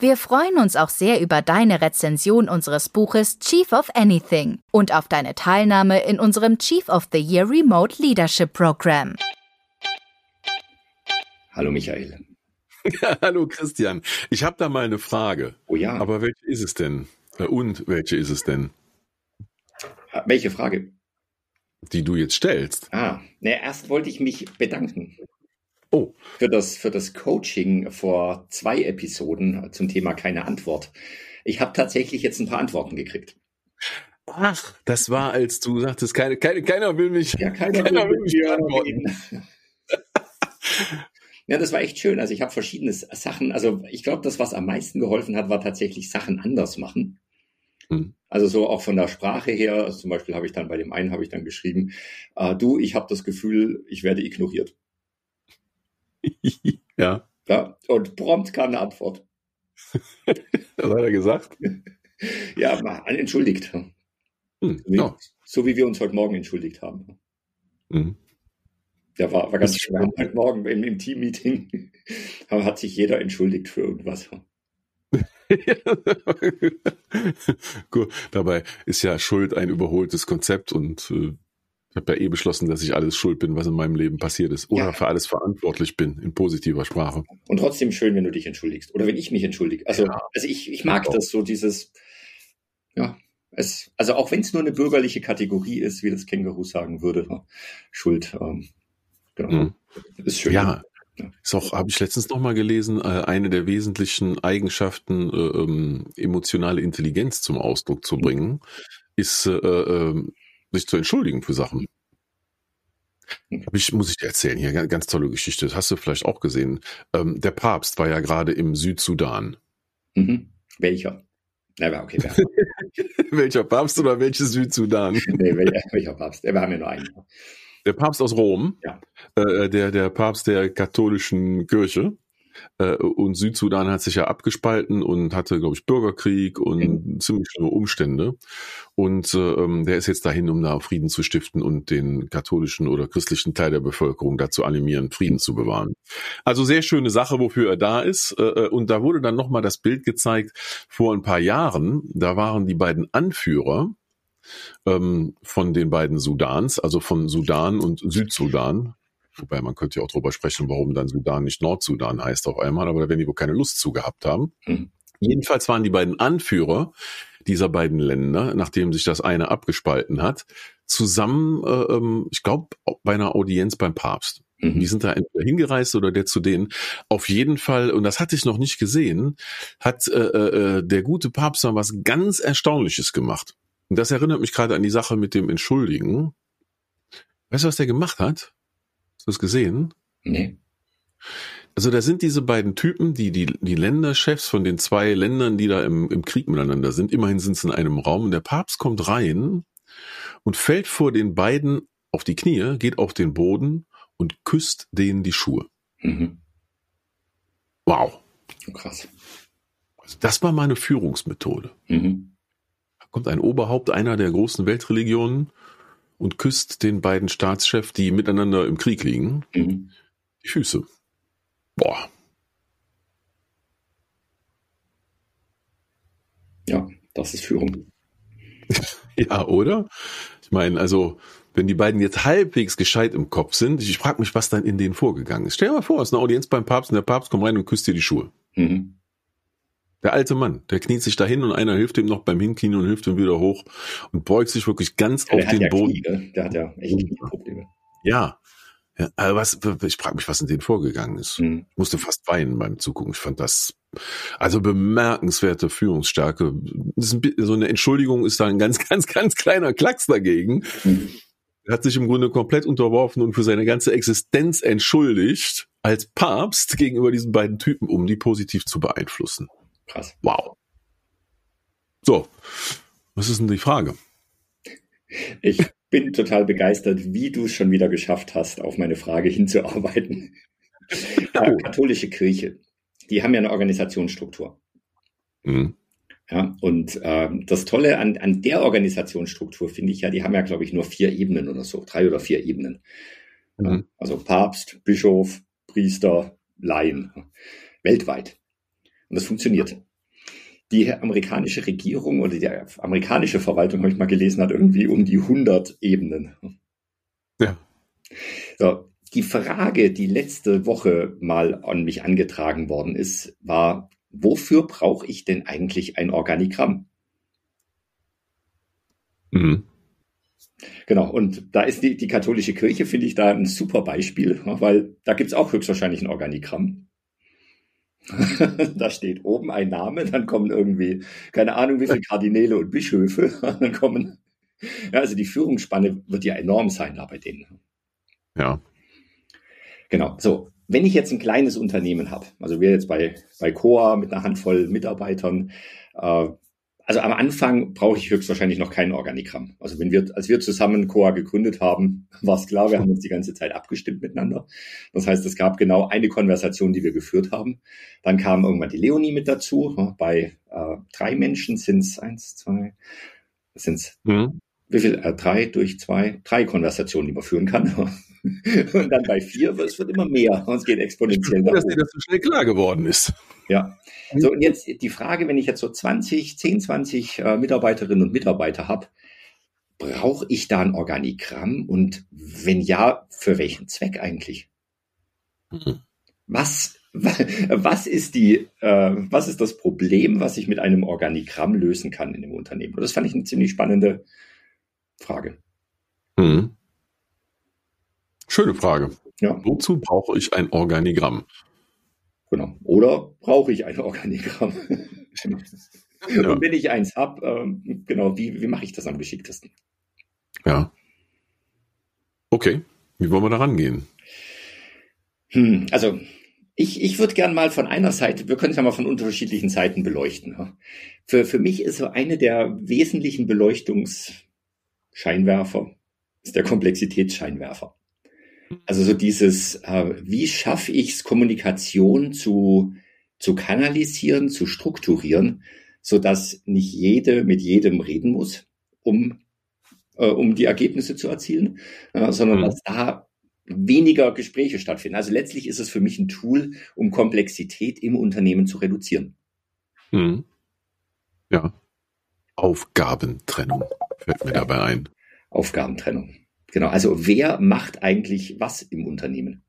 Wir freuen uns auch sehr über deine Rezension unseres Buches Chief of Anything und auf deine Teilnahme in unserem Chief of the Year Remote Leadership Program. Hallo Michael. Ja, hallo Christian. Ich habe da mal eine Frage. Oh ja. Aber welche ist es denn? Äh, und welche ist es denn? Welche Frage? Die du jetzt stellst. Ah, na, erst wollte ich mich bedanken. Oh. Für das, für das Coaching vor zwei Episoden zum Thema keine Antwort. Ich habe tatsächlich jetzt ein paar Antworten gekriegt. Ach, das war, als du sagtest, keine, keine, keiner will mich. Ja, keiner, keiner will, will mich antworten. ja, das war echt schön. Also ich habe verschiedene Sachen. Also ich glaube, das, was am meisten geholfen hat, war tatsächlich Sachen anders machen. Hm. Also so auch von der Sprache her. Also zum Beispiel habe ich dann bei dem einen habe ich dann geschrieben: äh, Du, ich habe das Gefühl, ich werde ignoriert. ja. Ja, und prompt kam eine Antwort. Was hat er gesagt? Ja, entschuldigt. Hm, so, wie, no. so, wie, wir uns heute Morgen entschuldigt haben. Mhm. Der war, war ganz schön. Heute Morgen im, im Team-Meeting hat sich jeder entschuldigt für irgendwas. Gut, dabei ist ja Schuld ein überholtes Konzept und äh, habe ja eh beschlossen, dass ich alles schuld bin, was in meinem Leben passiert ist. Oder ja. für alles verantwortlich bin, in positiver Sprache. Und trotzdem schön, wenn du dich entschuldigst. Oder wenn ich mich entschuldige. Also, ja. also ich, ich mag ja. das so, dieses, ja, es, also auch wenn es nur eine bürgerliche Kategorie ist, wie das Känguru sagen würde, Schuld, ähm, genau. Mhm. Ist schön. Ja. Ist auch, habe ich letztens noch mal gelesen, äh, eine der wesentlichen Eigenschaften, äh, ähm, emotionale Intelligenz zum Ausdruck zu bringen, ist äh, äh, sich zu entschuldigen für Sachen. Ich, muss ich dir erzählen, hier ganz, ganz tolle Geschichte. Das hast du vielleicht auch gesehen. Ähm, der Papst war ja gerade im Südsudan. Mhm. Welcher? Na, okay. welcher Papst oder welches Südsudan? nee, welcher, welcher Papst? Wir haben ja nur einen. Der Papst aus Rom, ja. äh, der, der Papst der katholischen Kirche. Äh, und Südsudan hat sich ja abgespalten und hatte, glaube ich, Bürgerkrieg und mhm. ziemlich schlimme Umstände. Und äh, ähm, der ist jetzt dahin, um da Frieden zu stiften und den katholischen oder christlichen Teil der Bevölkerung dazu animieren, Frieden zu bewahren. Also sehr schöne Sache, wofür er da ist. Äh, äh und da wurde dann nochmal das Bild gezeigt vor ein paar Jahren. Da waren die beiden Anführer, ähm, von den beiden Sudans, also von Sudan und Südsudan, Wobei man könnte ja auch drüber sprechen, warum dann Sudan nicht Nordsudan heißt auf einmal, aber da werden die wohl keine Lust zu gehabt haben. Mhm. Jedenfalls waren die beiden Anführer dieser beiden Länder, nachdem sich das eine abgespalten hat, zusammen, äh, ähm, ich glaube, bei einer Audienz beim Papst. Mhm. Die sind da entweder hingereist oder der zu denen. Auf jeden Fall, und das hatte ich noch nicht gesehen, hat äh, äh, der gute Papst dann was ganz Erstaunliches gemacht. Und das erinnert mich gerade an die Sache mit dem Entschuldigen. Weißt du, was der gemacht hat? Du es gesehen? Nee. Also da sind diese beiden Typen, die, die, die Länderchefs von den zwei Ländern, die da im, im Krieg miteinander sind. Immerhin sind sie in einem Raum und der Papst kommt rein und fällt vor den beiden auf die Knie, geht auf den Boden und küsst denen die Schuhe. Mhm. Wow. Krass. Also das war meine Führungsmethode. Mhm. Da kommt ein Oberhaupt einer der großen Weltreligionen und küsst den beiden Staatschefs, die miteinander im Krieg liegen, mhm. die Füße. Boah. Ja, das ist Führung. ja, oder? Ich meine, also, wenn die beiden jetzt halbwegs gescheit im Kopf sind, ich frage mich, was dann in denen vorgegangen ist. Stell dir mal vor, es ist eine Audienz beim Papst und der Papst kommt rein und küsst dir die Schuhe. Mhm. Der alte Mann, der kniet sich dahin und einer hilft ihm noch beim Hinknien und hilft ihm wieder hoch und beugt sich wirklich ganz ja, auf den ja Boden. Knie, ne? Der hat ja echt Knieprobleme. Ja. ja aber was, ich frage mich, was in denen vorgegangen ist. Mhm. Ich musste fast weinen beim Zugucken. Ich fand das also bemerkenswerte Führungsstärke. Ein, so eine Entschuldigung ist da ein ganz, ganz, ganz kleiner Klacks dagegen. Mhm. Er hat sich im Grunde komplett unterworfen und für seine ganze Existenz entschuldigt als Papst gegenüber diesen beiden Typen, um die positiv zu beeinflussen. Krass. Wow. So, was ist denn die Frage? Ich, bin total begeistert, wie du es schon wieder geschafft hast, auf meine Frage hinzuarbeiten. Oh. Katholische Kirche, die haben ja eine Organisationsstruktur. Mhm. Ja, und ähm, das Tolle an, an der Organisationsstruktur finde ich ja, die haben ja, glaube ich, nur vier Ebenen oder so, drei oder vier Ebenen. Mhm. Also Papst, Bischof, Priester, Laien, weltweit. Und das funktioniert. Die amerikanische Regierung oder die amerikanische Verwaltung, habe ich mal gelesen, hat irgendwie um die 100 Ebenen. Ja. So, die Frage, die letzte Woche mal an mich angetragen worden ist, war, wofür brauche ich denn eigentlich ein Organigramm? Mhm. Genau, und da ist die, die katholische Kirche, finde ich, da ein super Beispiel, weil da gibt es auch höchstwahrscheinlich ein Organigramm. da steht oben ein Name, dann kommen irgendwie, keine Ahnung, wie viele Kardinäle und Bischöfe, dann kommen, ja, also die Führungsspanne wird ja enorm sein da bei denen. Ja. Genau, so wenn ich jetzt ein kleines Unternehmen habe, also wir jetzt bei, bei Coa mit einer Handvoll Mitarbeitern, äh, also am Anfang brauche ich höchstwahrscheinlich noch kein Organigramm. Also wenn wir, als wir zusammen Coa gegründet haben, war es klar, wir haben uns die ganze Zeit abgestimmt miteinander. Das heißt, es gab genau eine Konversation, die wir geführt haben. Dann kam irgendwann die Leonie mit dazu. Bei äh, drei Menschen sind es eins, zwei, sind es mhm. Wie viel? Äh, drei durch zwei, drei Konversationen, die man führen kann. Und dann bei vier, es wird immer mehr. Und es geht exponentiell nach Dass dir das so schnell klar geworden ist. Ja. So, und jetzt die Frage, wenn ich jetzt so 20, 10, 20 äh, Mitarbeiterinnen und Mitarbeiter habe, brauche ich da ein Organigramm? Und wenn ja, für welchen Zweck eigentlich? Mhm. Was, was ist die, äh, was ist das Problem, was ich mit einem Organigramm lösen kann in dem Unternehmen? Und das fand ich eine ziemlich spannende Frage. Mhm. Schöne Frage. Ja. Wozu brauche ich ein Organigramm? Genau. Oder brauche ich ein Organigramm? ja. Und wenn ich eins habe, ähm, genau, wie, wie mache ich das am geschicktesten? Ja. Okay. Wie wollen wir da rangehen? Hm, also ich, ich würde gern mal von einer Seite, wir können es ja mal von unterschiedlichen Seiten beleuchten. Für, für mich ist so eine der wesentlichen Beleuchtungsscheinwerfer ist der Komplexitätsscheinwerfer. Also so dieses, äh, wie schaffe ich es, Kommunikation zu, zu kanalisieren, zu strukturieren, so dass nicht jede mit jedem reden muss, um, äh, um die Ergebnisse zu erzielen, äh, sondern mhm. dass da weniger Gespräche stattfinden. Also letztlich ist es für mich ein Tool, um Komplexität im Unternehmen zu reduzieren. Mhm. Ja. Aufgabentrennung fällt mir dabei ein. Aufgabentrennung. Genau, also wer macht eigentlich was im Unternehmen?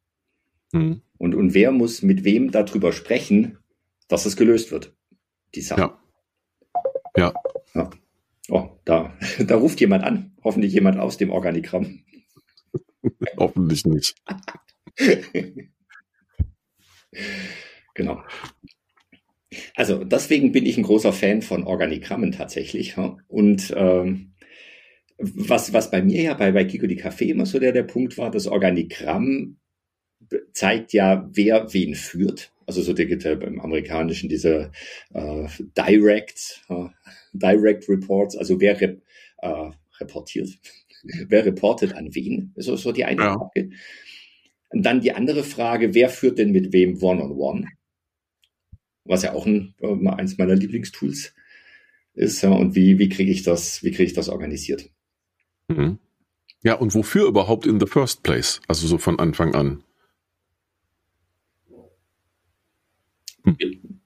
Mhm. Und, und wer muss mit wem darüber sprechen, dass es gelöst wird? Die Sache. Ja. ja. ja. Oh, da, da ruft jemand an. Hoffentlich jemand aus dem Organigramm. Hoffentlich nicht. genau. Also deswegen bin ich ein großer Fan von Organigrammen tatsächlich. Und ähm, was, was bei mir ja bei, bei Kiko die Café immer so der, der Punkt war, das Organigramm zeigt ja, wer wen führt. Also so, gibt ja beim Amerikanischen diese äh, Direct, äh, Direct Reports, also wer rep, äh, reportiert, wer reportet an wen, so, so die eine ja. Frage. Und dann die andere Frage, wer führt denn mit wem One-on-One? -on -one? Was ja auch ein, äh, eins meiner Lieblingstools ist. Ja, und wie, wie kriege ich das, wie kriege ich das organisiert? Mhm. Ja, und wofür überhaupt in the first place? Also so von Anfang an. Hm.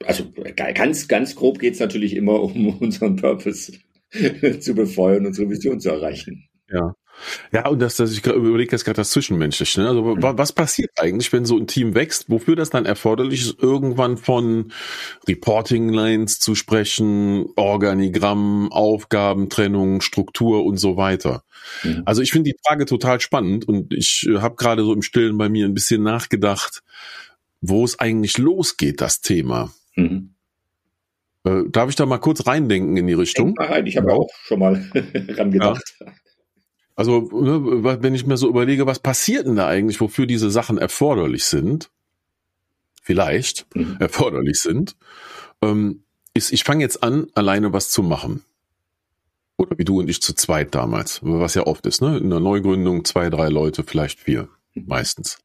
Also ganz, ganz grob geht es natürlich immer um unseren Purpose zu befeuern, unsere Vision zu erreichen. Ja. Ja, und das, das ich überlege jetzt gerade das Zwischenmenschliche. Ne? Also mhm. was passiert eigentlich, wenn so ein Team wächst? Wofür das dann erforderlich ist, irgendwann von Reporting Lines zu sprechen, Organigramm, Aufgabentrennung, Struktur und so weiter. Mhm. Also ich finde die Frage total spannend und ich äh, habe gerade so im Stillen bei mir ein bisschen nachgedacht, wo es eigentlich losgeht, das Thema. Mhm. Äh, darf ich da mal kurz reindenken in die Richtung? Denk mal rein, ich habe ja. auch schon mal rangedacht. Ja. Also, ne, wenn ich mir so überlege, was passiert denn da eigentlich, wofür diese Sachen erforderlich sind, vielleicht mhm. erforderlich sind, ähm, ist, ich fange jetzt an, alleine was zu machen. Oder wie du und ich zu zweit damals, was ja oft ist, ne? In der Neugründung zwei, drei Leute, vielleicht vier, meistens.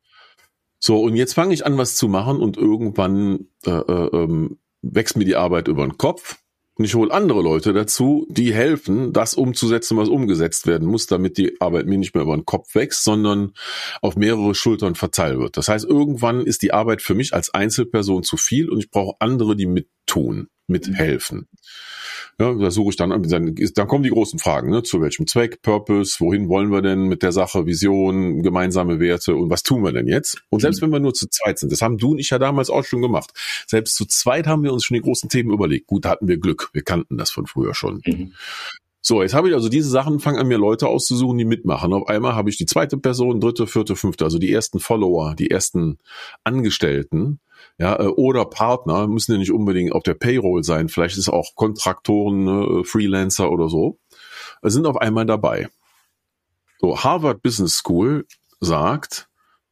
So, und jetzt fange ich an, was zu machen und irgendwann äh, äh, ähm, wächst mir die Arbeit über den Kopf. Und ich hole andere Leute dazu, die helfen, das umzusetzen, was umgesetzt werden muss, damit die Arbeit mir nicht mehr über den Kopf wächst, sondern auf mehrere Schultern verteilt wird. Das heißt, irgendwann ist die Arbeit für mich als Einzelperson zu viel und ich brauche andere, die mittun, mithelfen. Ja, da suche ich dann, dann, dann kommen die großen Fragen, ne? zu welchem Zweck, Purpose, wohin wollen wir denn mit der Sache, Vision, gemeinsame Werte und was tun wir denn jetzt? Und selbst mhm. wenn wir nur zu zweit sind, das haben du und ich ja damals auch schon gemacht, selbst zu zweit haben wir uns schon die großen Themen überlegt. Gut, da hatten wir Glück, wir kannten das von früher schon. Mhm. So, jetzt habe ich also diese Sachen, fangen an mir Leute auszusuchen, die mitmachen. Auf einmal habe ich die zweite Person, dritte, vierte, fünfte, also die ersten Follower, die ersten Angestellten, ja, äh, oder Partner, müssen ja nicht unbedingt auf der Payroll sein, vielleicht ist auch Kontraktoren, ne, Freelancer oder so, sind auf einmal dabei. So, Harvard Business School sagt,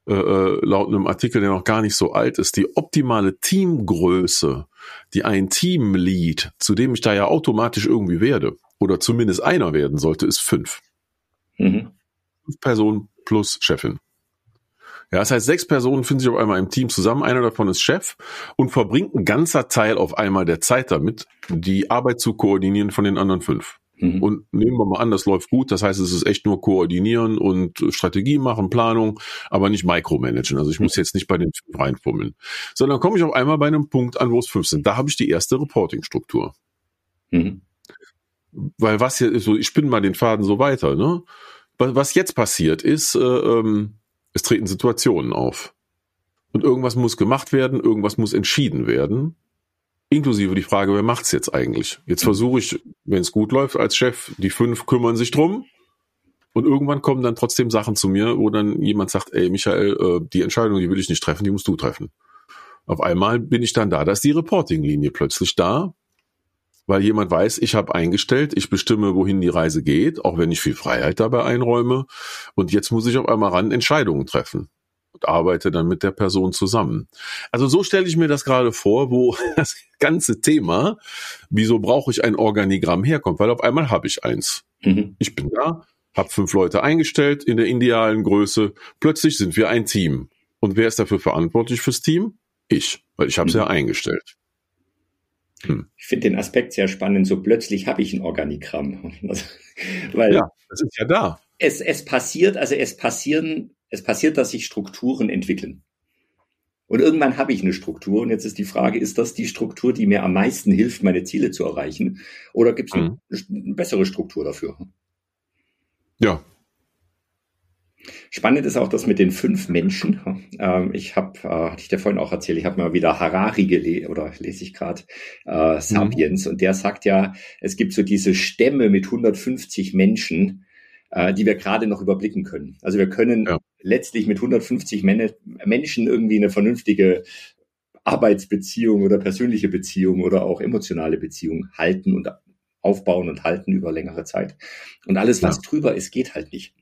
äh, äh, laut einem Artikel, der noch gar nicht so alt ist, die optimale Teamgröße, die ein Teamlead, zu dem ich da ja automatisch irgendwie werde, oder zumindest einer werden sollte, ist fünf. Mhm. Fünf Personen plus Chefin. Ja, das heißt, sechs Personen finden sich auf einmal im Team zusammen, einer davon ist Chef und verbringt ein ganzer Teil auf einmal der Zeit damit, die Arbeit zu koordinieren von den anderen fünf. Mhm. Und nehmen wir mal an, das läuft gut. Das heißt, es ist echt nur koordinieren und Strategie machen, Planung, aber nicht micromanagen. Also ich muss jetzt nicht bei den fünf reinfummeln. Sondern komme ich auf einmal bei einem Punkt an, wo es fünf sind. Da habe ich die erste Reporting-Struktur. Mhm. Weil was hier, so, ich spinne mal den Faden so weiter, ne? Was jetzt passiert ist, äh, ähm, es treten Situationen auf. Und irgendwas muss gemacht werden, irgendwas muss entschieden werden. Inklusive die Frage, wer macht's jetzt eigentlich? Jetzt versuche ich, wenn es gut läuft, als Chef, die fünf kümmern sich drum. Und irgendwann kommen dann trotzdem Sachen zu mir, wo dann jemand sagt, ey Michael, äh, die Entscheidung, die will ich nicht treffen, die musst du treffen. Auf einmal bin ich dann da, da ist die Reporting-Linie plötzlich da, weil jemand weiß, ich habe eingestellt, ich bestimme, wohin die Reise geht, auch wenn ich viel Freiheit dabei einräume. Und jetzt muss ich auf einmal ran Entscheidungen treffen und arbeite dann mit der Person zusammen. Also so stelle ich mir das gerade vor, wo das ganze Thema, wieso brauche ich ein Organigramm herkommt, weil auf einmal habe ich eins. Mhm. Ich bin da, habe fünf Leute eingestellt in der idealen Größe, plötzlich sind wir ein Team. Und wer ist dafür verantwortlich fürs Team? Ich, weil ich habe es mhm. ja eingestellt. Hm. Ich finde den Aspekt sehr spannend. So plötzlich habe ich ein Organigramm. Weil ja, das ist ja da. Es, es passiert, also es passieren, es passiert, dass sich Strukturen entwickeln. Und irgendwann habe ich eine Struktur. Und jetzt ist die Frage, ist das die Struktur, die mir am meisten hilft, meine Ziele zu erreichen? Oder gibt es eine, hm. eine bessere Struktur dafür? Ja, Spannend ist auch das mit den fünf Menschen. Ähm, ich habe, äh, hatte ich dir vorhin auch erzählt, ich habe mal wieder Harari gelesen oder lese ich gerade äh, Sapiens mhm. und der sagt ja, es gibt so diese Stämme mit 150 Menschen, äh, die wir gerade noch überblicken können. Also wir können ja. letztlich mit 150 Men Menschen irgendwie eine vernünftige Arbeitsbeziehung oder persönliche Beziehung oder auch emotionale Beziehung halten und aufbauen und halten über längere Zeit. Und alles, was ja. drüber ist, geht halt nicht.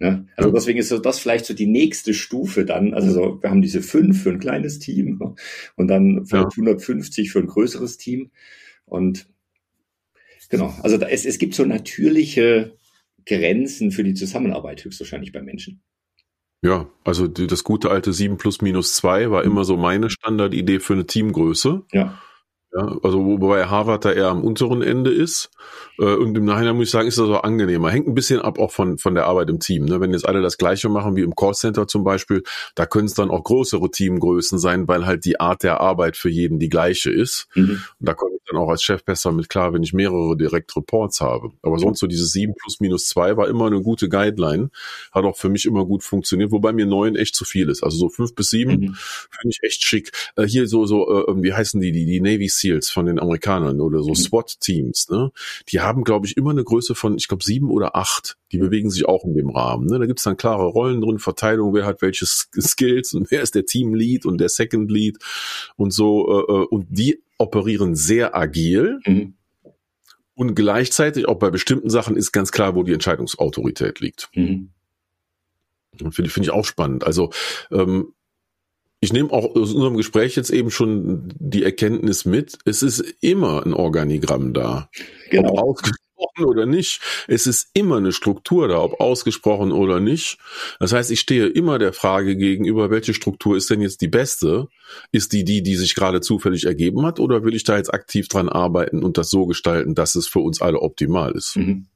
Ne? Also deswegen ist so das vielleicht so die nächste Stufe dann. Also so, wir haben diese fünf für ein kleines Team und dann ja. 150 für ein größeres Team. Und genau, also da, es, es gibt so natürliche Grenzen für die Zusammenarbeit höchstwahrscheinlich bei Menschen. Ja, also die, das gute alte 7 plus minus 2 war immer so meine Standardidee für eine Teamgröße. Ja. Ja, also wobei Harvard da eher am unteren Ende ist. Äh, und im Nachhinein muss ich sagen, ist das auch angenehmer. Hängt ein bisschen ab auch von, von der Arbeit im Team. Ne? Wenn jetzt alle das Gleiche machen wie im Callcenter zum Beispiel, da können es dann auch größere Teamgrößen sein, weil halt die Art der Arbeit für jeden die gleiche ist. Mhm. Und da komme ich dann auch als Chef besser mit klar, wenn ich mehrere Direct Reports habe. Aber sonst so dieses 7 plus minus 2 war immer eine gute Guideline. Hat auch für mich immer gut funktioniert, wobei mir 9 echt zu viel ist. Also so 5 bis 7 mhm. finde ich echt schick. Äh, hier so, so, äh, wie heißen die, die, die Navy SEALs von den Amerikanern oder so mhm. SWAT-Teams, ne? Die haben, glaube ich, immer eine Größe von, ich glaube, sieben oder acht. Die mhm. bewegen sich auch in dem Rahmen. Ne? Da gibt's dann klare Rollen drin, Verteilung, wer hat welche Skills und wer ist der Team-Lead und der Second-Lead und so. Äh, äh, und die operieren sehr agil. Mhm. Und gleichzeitig auch bei bestimmten Sachen ist ganz klar, wo die Entscheidungsautorität liegt. Mhm. Finde find ich auch spannend. Also ähm, ich nehme auch aus unserem Gespräch jetzt eben schon die Erkenntnis mit, es ist immer ein Organigramm da. Genau. Ob, ausgesprochen oder nicht. Es ist immer eine Struktur da, ob ausgesprochen oder nicht. Das heißt, ich stehe immer der Frage gegenüber, welche Struktur ist denn jetzt die beste? Ist die die, die sich gerade zufällig ergeben hat, oder will ich da jetzt aktiv dran arbeiten und das so gestalten, dass es für uns alle optimal ist? Mhm.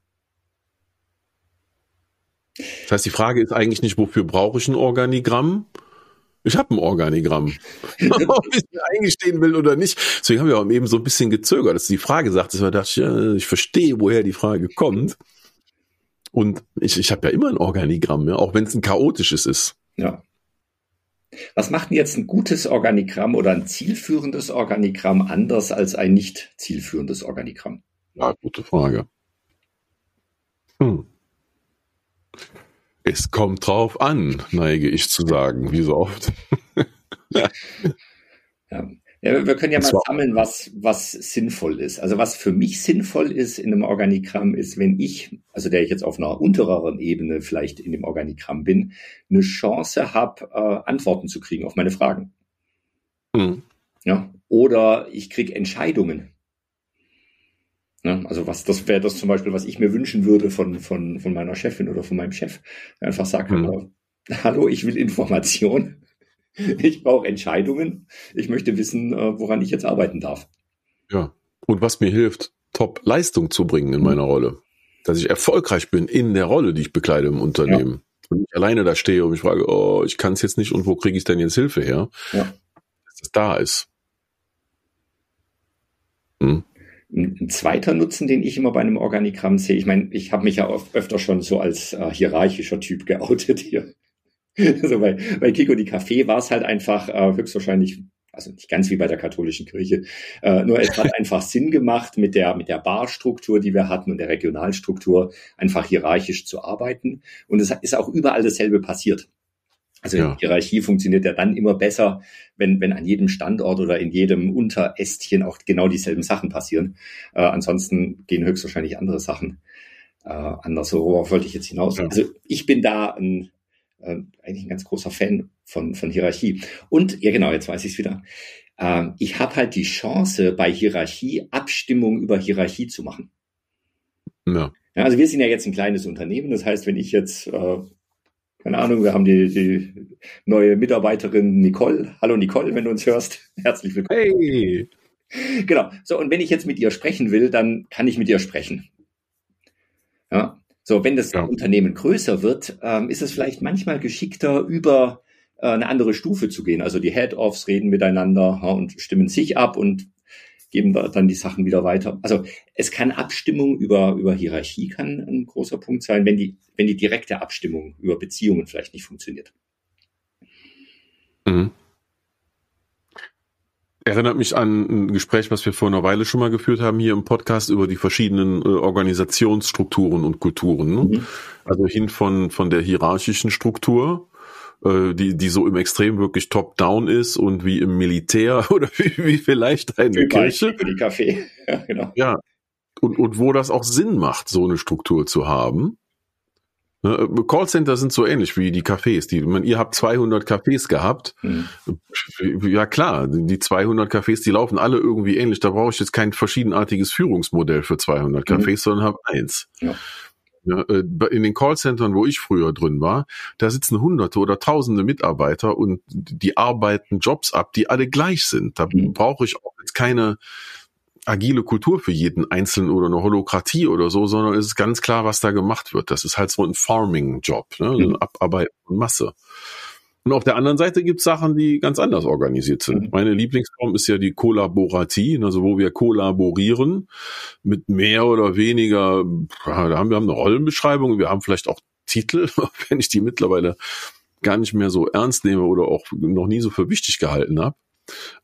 Das heißt, die Frage ist eigentlich nicht, wofür brauche ich ein Organigramm? Ich habe ein Organigramm. Ob ich eingestehen will oder nicht. Deswegen haben wir auch eben so ein bisschen gezögert, dass du die Frage sagtest, weil ich dachte, ja, ich verstehe, woher die Frage kommt. Und ich, ich habe ja immer ein Organigramm, ja, auch wenn es ein chaotisches ist. Ja. Was macht denn jetzt ein gutes Organigramm oder ein zielführendes Organigramm anders als ein nicht zielführendes Organigramm? Ja, gute Frage. Hm. Es kommt drauf an, neige ich zu sagen, wie so oft. ja. ja. Ja, wir können ja mal sammeln, was, was sinnvoll ist. Also was für mich sinnvoll ist in einem Organigramm ist, wenn ich, also der ich jetzt auf einer untereren Ebene vielleicht in dem Organigramm bin, eine Chance habe, äh, Antworten zu kriegen auf meine Fragen. Mhm. Ja, oder ich kriege Entscheidungen. Ne? Also was, das wäre das zum Beispiel, was ich mir wünschen würde von, von, von meiner Chefin oder von meinem Chef. Einfach sagen, mhm. hallo, ich will Information. Ich brauche Entscheidungen. Ich möchte wissen, äh, woran ich jetzt arbeiten darf. Ja. Und was mir hilft, Top-Leistung zu bringen in mhm. meiner Rolle. Dass ich erfolgreich bin in der Rolle, die ich bekleide im Unternehmen. Ja. Und ich alleine da stehe und mich frage, oh, ich kann es jetzt nicht und wo kriege ich denn jetzt Hilfe her? Ja. Dass es da ist. Hm? Ein zweiter Nutzen, den ich immer bei einem Organigramm sehe, ich meine, ich habe mich ja öfter schon so als äh, hierarchischer Typ geoutet hier. also bei, bei Kiko die Café war es halt einfach äh, höchstwahrscheinlich, also nicht ganz wie bei der katholischen Kirche, äh, nur es hat einfach Sinn gemacht, mit der, mit der Barstruktur, die wir hatten und der Regionalstruktur einfach hierarchisch zu arbeiten. Und es ist auch überall dasselbe passiert. Also ja. Hierarchie funktioniert ja dann immer besser, wenn, wenn an jedem Standort oder in jedem Unterästchen auch genau dieselben Sachen passieren. Äh, ansonsten gehen höchstwahrscheinlich andere Sachen äh, anders. Worauf wollte ich jetzt hinaus? Ja. Also ich bin da ein, äh, eigentlich ein ganz großer Fan von, von Hierarchie. Und, ja genau, jetzt weiß ich es wieder. Äh, ich habe halt die Chance, bei Hierarchie Abstimmung über Hierarchie zu machen. Ja. ja. Also wir sind ja jetzt ein kleines Unternehmen. Das heißt, wenn ich jetzt äh, keine Ahnung, wir haben die, die neue Mitarbeiterin Nicole. Hallo Nicole, wenn du uns hörst. Herzlich willkommen. Hey. Genau. So, und wenn ich jetzt mit ihr sprechen will, dann kann ich mit ihr sprechen. Ja. So, wenn das ja. Unternehmen größer wird, ähm, ist es vielleicht manchmal geschickter, über äh, eine andere Stufe zu gehen. Also die Head-Offs reden miteinander ja, und stimmen sich ab und geben wir dann die Sachen wieder weiter. Also es kann Abstimmung über, über Hierarchie kann ein großer Punkt sein, wenn die, wenn die direkte Abstimmung über Beziehungen vielleicht nicht funktioniert. Mhm. Erinnert mich an ein Gespräch, was wir vor einer Weile schon mal geführt haben hier im Podcast über die verschiedenen äh, Organisationsstrukturen und Kulturen. Ne? Mhm. Also hin von, von der hierarchischen Struktur äh, die, die so im Extrem wirklich top-down ist und wie im Militär oder wie, wie vielleicht eine wie Kirche. Für die Kaffee. Ja, genau. Ja. Und, und wo das auch Sinn macht, so eine Struktur zu haben. Ne, Callcenter sind so ähnlich wie die Cafés. Die, man, ihr habt 200 Cafés gehabt. Mhm. Ja klar, die 200 Cafés, die laufen alle irgendwie ähnlich. Da brauche ich jetzt kein verschiedenartiges Führungsmodell für 200 Cafés, mhm. sondern habe eins. Ja. Ja, äh, in den Callcentern, wo ich früher drin war, da sitzen hunderte oder tausende Mitarbeiter und die arbeiten Jobs ab, die alle gleich sind. Da mhm. brauche ich auch jetzt keine agile Kultur für jeden Einzelnen oder eine Holokratie oder so, sondern es ist ganz klar, was da gemacht wird. Das ist halt so ein Farming-Job, ne? Mhm. Abarbeiten von Masse. Und auf der anderen Seite gibt es Sachen, die ganz anders organisiert sind. Mhm. Meine Lieblingsform ist ja die Kollaboratie, also wo wir kollaborieren mit mehr oder weniger, da haben wir haben eine Rollenbeschreibung, wir haben vielleicht auch Titel, wenn ich die mittlerweile gar nicht mehr so ernst nehme oder auch noch nie so für wichtig gehalten habe.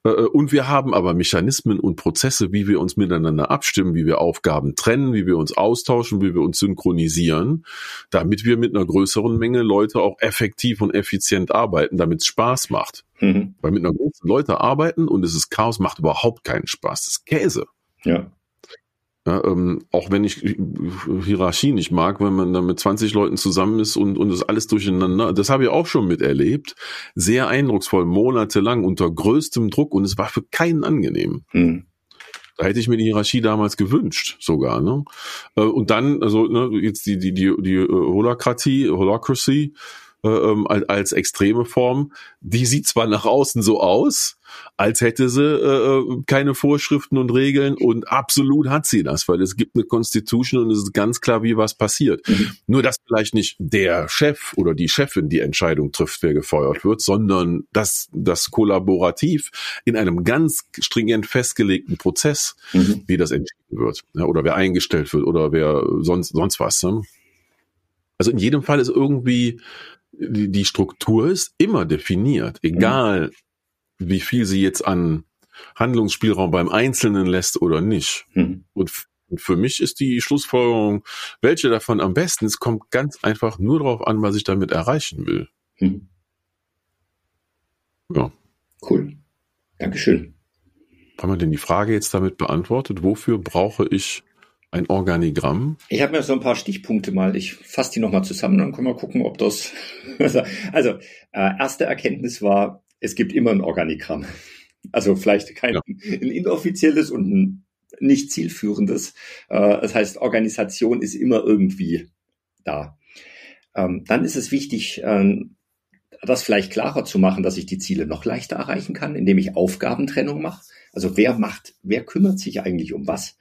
Äh, äh, und wir haben aber Mechanismen und Prozesse, wie wir uns miteinander abstimmen, wie wir Aufgaben trennen, wie wir uns austauschen, wie wir uns synchronisieren, damit wir mit einer größeren Menge Leute auch effektiv und effizient arbeiten, damit es Spaß macht. Mhm. Weil mit einer großen Leute arbeiten und es ist Chaos, macht überhaupt keinen Spaß. Das ist Käse. Ja. Ja, ähm, auch wenn ich Hierarchie nicht mag, wenn man dann mit 20 Leuten zusammen ist und, und das alles durcheinander, das habe ich auch schon miterlebt. Sehr eindrucksvoll, monatelang unter größtem Druck und es war für keinen angenehm. Hm. Da hätte ich mir die Hierarchie damals gewünscht, sogar. Ne? Äh, und dann, also ne, jetzt die, die, die, die Holokratie, Holocracy, äh, ähm, als extreme Form, die sieht zwar nach außen so aus, als hätte sie äh, äh, keine Vorschriften und Regeln und absolut hat sie das, weil es gibt eine Constitution und es ist ganz klar, wie was passiert. Mhm. Nur, dass vielleicht nicht der Chef oder die Chefin die Entscheidung trifft, wer gefeuert wird, sondern dass das kollaborativ in einem ganz stringent festgelegten Prozess, mhm. wie das entschieden wird ja, oder wer eingestellt wird oder wer sonst sonst was. Ne? Also in jedem Fall ist irgendwie die, die Struktur ist immer definiert, egal mhm wie viel sie jetzt an Handlungsspielraum beim Einzelnen lässt oder nicht. Mhm. Und für mich ist die Schlussfolgerung, welche davon am besten ist, kommt ganz einfach nur darauf an, was ich damit erreichen will. Mhm. Ja. Cool. Dankeschön. Haben wir denn die Frage jetzt damit beantwortet? Wofür brauche ich ein Organigramm? Ich habe mir so ein paar Stichpunkte mal, ich fasse die nochmal zusammen, dann können wir gucken, ob das. also, äh, erste Erkenntnis war, es gibt immer ein Organigramm. Also vielleicht kein ja. ein inoffizielles und ein nicht zielführendes. Äh, das heißt, Organisation ist immer irgendwie da. Ähm, dann ist es wichtig, ähm, das vielleicht klarer zu machen, dass ich die Ziele noch leichter erreichen kann, indem ich Aufgabentrennung mache. Also wer macht, wer kümmert sich eigentlich um was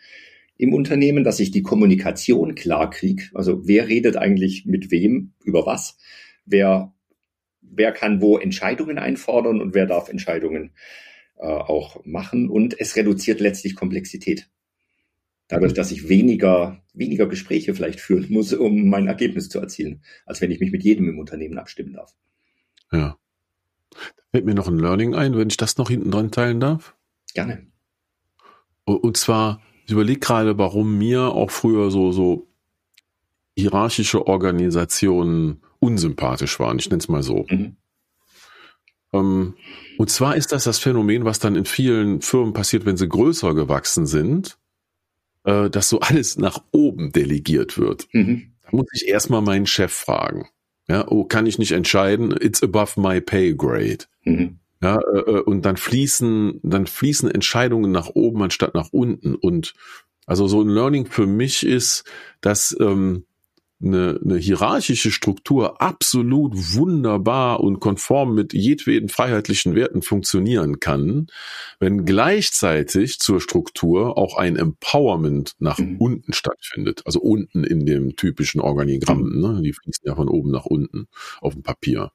im Unternehmen, dass ich die Kommunikation klar kriege. Also wer redet eigentlich mit wem über was? Wer wer kann wo Entscheidungen einfordern und wer darf Entscheidungen äh, auch machen. Und es reduziert letztlich Komplexität. Dadurch, dass ich weniger, weniger Gespräche vielleicht führen muss, um mein Ergebnis zu erzielen, als wenn ich mich mit jedem im Unternehmen abstimmen darf. Ja. Fällt mir noch ein Learning ein, wenn ich das noch hinten dran teilen darf. Gerne. Und zwar, ich überlege gerade, warum mir auch früher so, so hierarchische Organisationen unsympathisch waren. Ich nenne es mal so. Mhm. Ähm, und zwar ist das das Phänomen, was dann in vielen Firmen passiert, wenn sie größer gewachsen sind, äh, dass so alles nach oben delegiert wird. Mhm. Da muss ich erstmal meinen Chef fragen. Ja, oh, kann ich nicht entscheiden? It's above my pay grade. Mhm. Ja, äh, äh und dann fließen, dann fließen Entscheidungen nach oben anstatt nach unten. Und also so ein Learning für mich ist, dass ähm, eine, eine hierarchische Struktur absolut wunderbar und konform mit jedweden freiheitlichen Werten funktionieren kann, wenn gleichzeitig zur Struktur auch ein Empowerment nach mhm. unten stattfindet. Also unten in dem typischen Organigramm, mhm. ne? die fließen ja von oben nach unten auf dem Papier.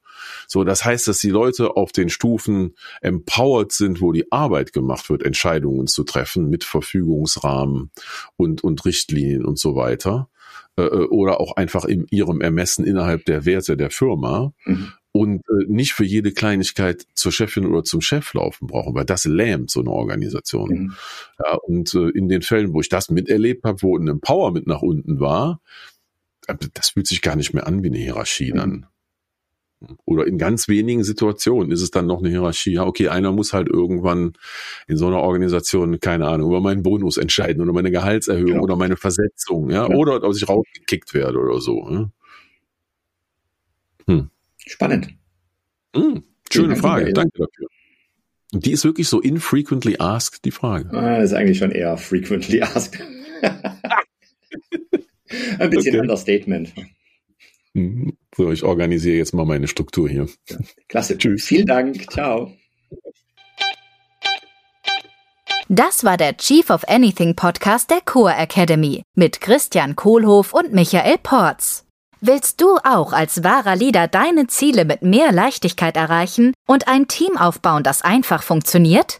So, das heißt, dass die Leute auf den Stufen empowered sind, wo die Arbeit gemacht wird, Entscheidungen zu treffen mit Verfügungsrahmen und, und Richtlinien und so weiter äh, äh, oder auch einfach in ihrem Ermessen innerhalb der Werte der Firma mhm. und äh, nicht für jede Kleinigkeit zur Chefin oder zum Chef laufen brauchen, weil das lähmt so eine Organisation. Mhm. Ja, und äh, in den Fällen, wo ich das miterlebt habe, wo ein Empowerment nach unten war, äh, das fühlt sich gar nicht mehr an wie eine Hierarchie mhm. dann. Oder in ganz wenigen Situationen ist es dann noch eine Hierarchie. Ja, okay, einer muss halt irgendwann in so einer Organisation, keine Ahnung, über meinen Bonus entscheiden oder meine Gehaltserhöhung genau. oder meine Versetzung, ja, ja. oder ob ich rausgekickt werde oder so. Ja? Hm. Spannend. Hm. Schöne Frage, danke dafür. Die ist wirklich so infrequently asked, die Frage. Ah, das ist eigentlich schon eher frequently asked. Ein bisschen okay. Understatement. Mhm. So, ich organisiere jetzt mal meine Struktur hier. Klasse. Tschüss. Vielen Dank. Ciao. Das war der Chief of Anything Podcast der Core Academy mit Christian Kohlhoff und Michael Porz. Willst du auch als wahrer Leader deine Ziele mit mehr Leichtigkeit erreichen und ein Team aufbauen, das einfach funktioniert?